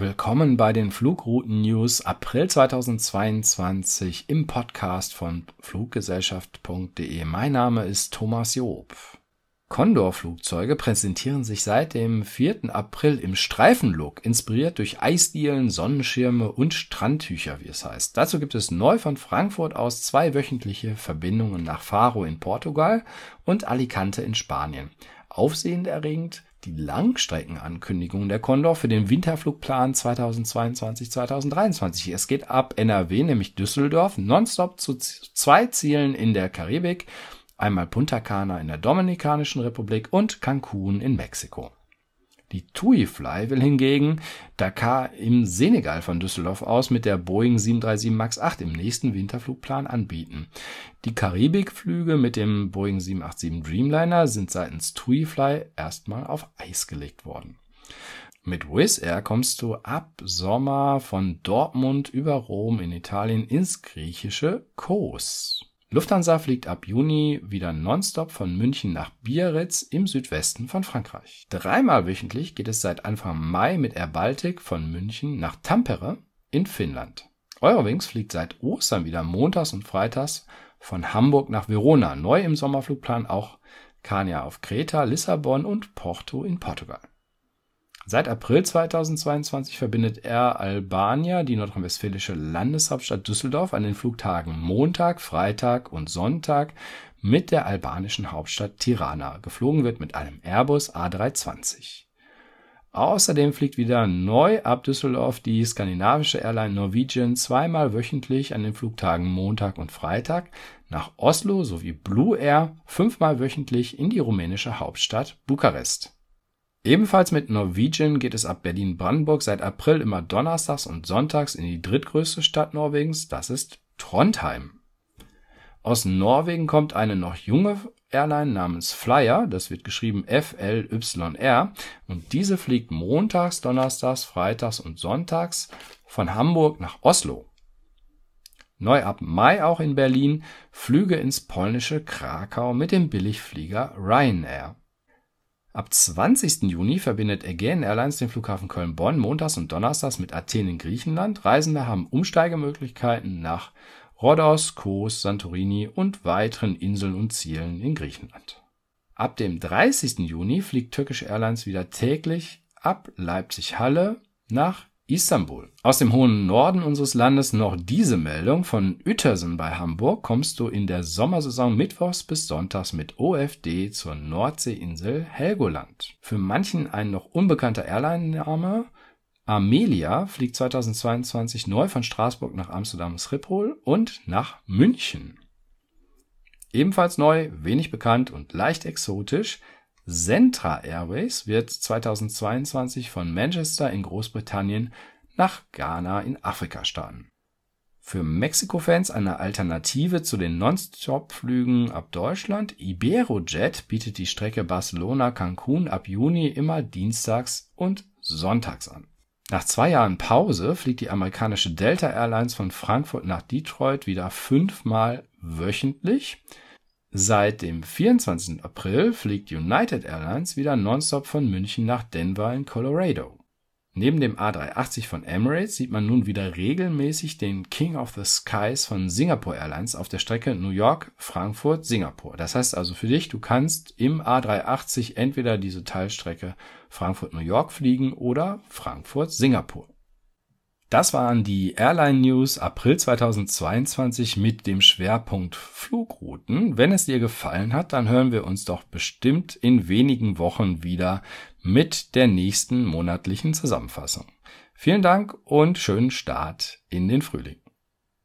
Willkommen bei den Flugrouten News April 2022 im Podcast von fluggesellschaft.de. Mein Name ist Thomas Job. Condor-Flugzeuge präsentieren sich seit dem 4. April im Streifenlook, inspiriert durch Eisdielen, Sonnenschirme und Strandtücher, wie es heißt. Dazu gibt es neu von Frankfurt aus zwei wöchentliche Verbindungen nach Faro in Portugal und Alicante in Spanien. Aufsehenerregend die Langstreckenankündigung der Condor für den Winterflugplan 2022-2023. Es geht ab NRW, nämlich Düsseldorf, nonstop zu zwei Zielen in der Karibik, einmal Punta Cana in der Dominikanischen Republik und Cancun in Mexiko. Die TUI Fly will hingegen Dakar im Senegal von Düsseldorf aus mit der Boeing 737 MAX 8 im nächsten Winterflugplan anbieten. Die Karibikflüge mit dem Boeing 787 Dreamliner sind seitens TUI Fly erstmal auf Eis gelegt worden. Mit Wizz Air kommst du ab Sommer von Dortmund über Rom in Italien ins griechische Kos. Lufthansa fliegt ab Juni wieder nonstop von München nach Biarritz im Südwesten von Frankreich. Dreimal wöchentlich geht es seit Anfang Mai mit Air Baltic von München nach Tampere in Finnland. Eurowings fliegt seit Ostern wieder montags und freitags von Hamburg nach Verona, neu im Sommerflugplan auch Kania auf Kreta, Lissabon und Porto in Portugal. Seit April 2022 verbindet Air Albania die nordrhein-westfälische Landeshauptstadt Düsseldorf an den Flugtagen Montag, Freitag und Sonntag mit der albanischen Hauptstadt Tirana. Geflogen wird mit einem Airbus A320. Außerdem fliegt wieder neu ab Düsseldorf die skandinavische Airline Norwegian zweimal wöchentlich an den Flugtagen Montag und Freitag nach Oslo sowie Blue Air fünfmal wöchentlich in die rumänische Hauptstadt Bukarest. Ebenfalls mit Norwegian geht es ab Berlin-Brandenburg seit April immer donnerstags und sonntags in die drittgrößte Stadt Norwegens, das ist Trondheim. Aus Norwegen kommt eine noch junge Airline namens Flyer, das wird geschrieben F-L-Y-R, und diese fliegt montags, donnerstags, freitags und sonntags von Hamburg nach Oslo. Neu ab Mai auch in Berlin Flüge ins polnische Krakau mit dem Billigflieger Ryanair. Ab 20. Juni verbindet Aegean Airlines den Flughafen Köln-Bonn montags und donnerstags mit Athen in Griechenland. Reisende haben Umsteigemöglichkeiten nach Rhodos, Kos, Santorini und weiteren Inseln und Zielen in Griechenland. Ab dem 30. Juni fliegt Turkish Airlines wieder täglich ab Leipzig-Halle nach Istanbul. Aus dem hohen Norden unseres Landes noch diese Meldung. Von Uetersen bei Hamburg kommst du in der Sommersaison mittwochs bis sonntags mit OFD zur Nordseeinsel Helgoland. Für manchen ein noch unbekannter Airline-Name. Amelia fliegt 2022 neu von Straßburg nach Amsterdam Schiphol und nach München. Ebenfalls neu, wenig bekannt und leicht exotisch Centra Airways wird 2022 von Manchester in Großbritannien nach Ghana in Afrika starten. Für Mexiko-Fans eine Alternative zu den Non-Stop-Flügen ab Deutschland. Iberojet bietet die Strecke Barcelona-Cancun ab Juni immer dienstags und sonntags an. Nach zwei Jahren Pause fliegt die amerikanische Delta Airlines von Frankfurt nach Detroit wieder fünfmal wöchentlich. Seit dem 24. April fliegt United Airlines wieder nonstop von München nach Denver in Colorado. Neben dem A380 von Emirates sieht man nun wieder regelmäßig den King of the Skies von Singapore Airlines auf der Strecke New York, Frankfurt, Singapur. Das heißt also für dich, du kannst im A380 entweder diese Teilstrecke Frankfurt-New York fliegen oder Frankfurt-Singapur. Das waren die Airline News April 2022 mit dem Schwerpunkt Flugrouten. Wenn es dir gefallen hat, dann hören wir uns doch bestimmt in wenigen Wochen wieder mit der nächsten monatlichen Zusammenfassung. Vielen Dank und schönen Start in den Frühling.